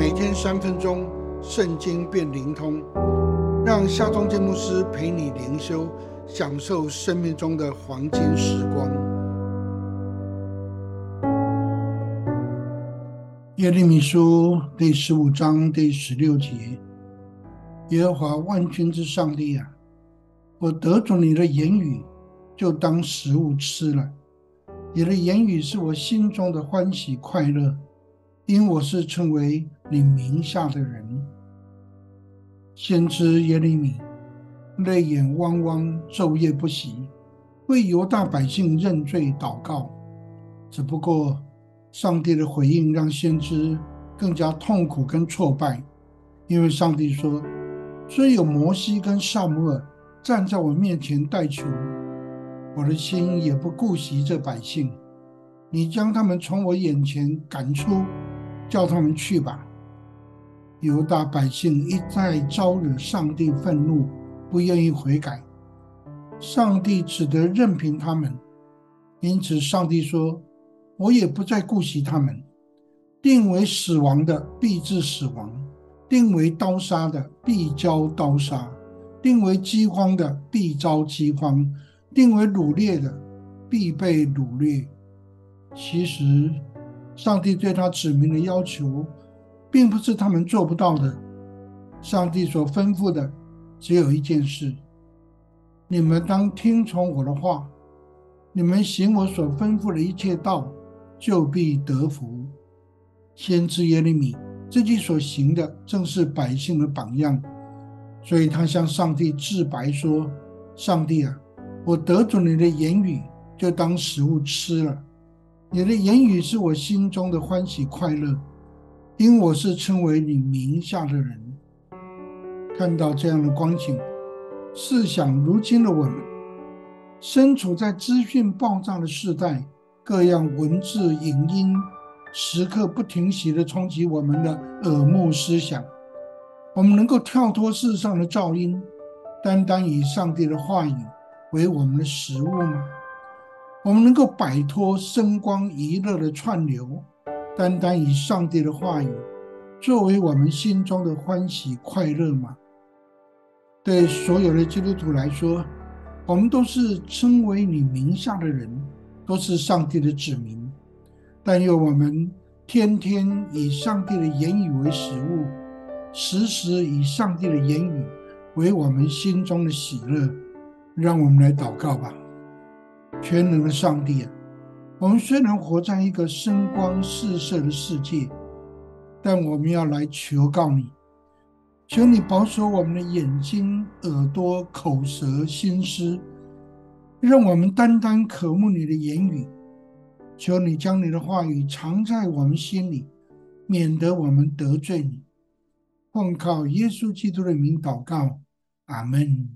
每天三分钟，圣经变灵通，让夏忠建牧师陪你灵修，享受生命中的黄金时光。耶利米书第十五章第十六节：耶和华万军之上帝啊，我得着你的言语，就当食物吃了。你的言语是我心中的欢喜快乐，因我是称为你名下的人。先知耶利米泪眼汪汪，昼夜不息，为犹大百姓认罪祷告。只不过，上帝的回应让先知更加痛苦跟挫败，因为上帝说：“虽有摩西跟萨母尔站在我面前代求。”我的心也不顾惜这百姓，你将他们从我眼前赶出，叫他们去吧。犹大百姓一再招惹上帝愤怒，不愿意悔改，上帝只得任凭他们。因此，上帝说：“我也不再顾惜他们。定为死亡的必致死亡，定为刀杀的必遭刀杀，定为饥荒的必遭饥荒。”定为掳掠的，必被掳掠。其实，上帝对他指明的要求，并不是他们做不到的。上帝所吩咐的，只有一件事：你们当听从我的话，你们行我所吩咐的一切道，就必得福。先知耶利米自己所行的，正是百姓的榜样，所以他向上帝自白说：“上帝啊！”我得准你的言语，就当食物吃了。你的言语是我心中的欢喜快乐，因我是称为你名下的人。看到这样的光景，试想如今的我们，身处在资讯爆炸的时代，各样文字、影音时刻不停息地冲击我们的耳目思想。我们能够跳脱世上的噪音，单单以上帝的话语。为我们的食物吗？我们能够摆脱声光娱乐的串流，单单以上帝的话语作为我们心中的欢喜快乐吗？对所有的基督徒来说，我们都是称为你名下的人，都是上帝的子民。但愿我们天天以上帝的言语为食物，时时以上帝的言语为我们心中的喜乐。让我们来祷告吧，全能的上帝啊！我们虽然活在一个声光四射的世界，但我们要来求告你，求你保守我们的眼睛、耳朵、口舌、心思，让我们单单渴慕你的言语。求你将你的话语藏在我们心里，免得我们得罪你。奉靠耶稣基督的名祷告，阿门。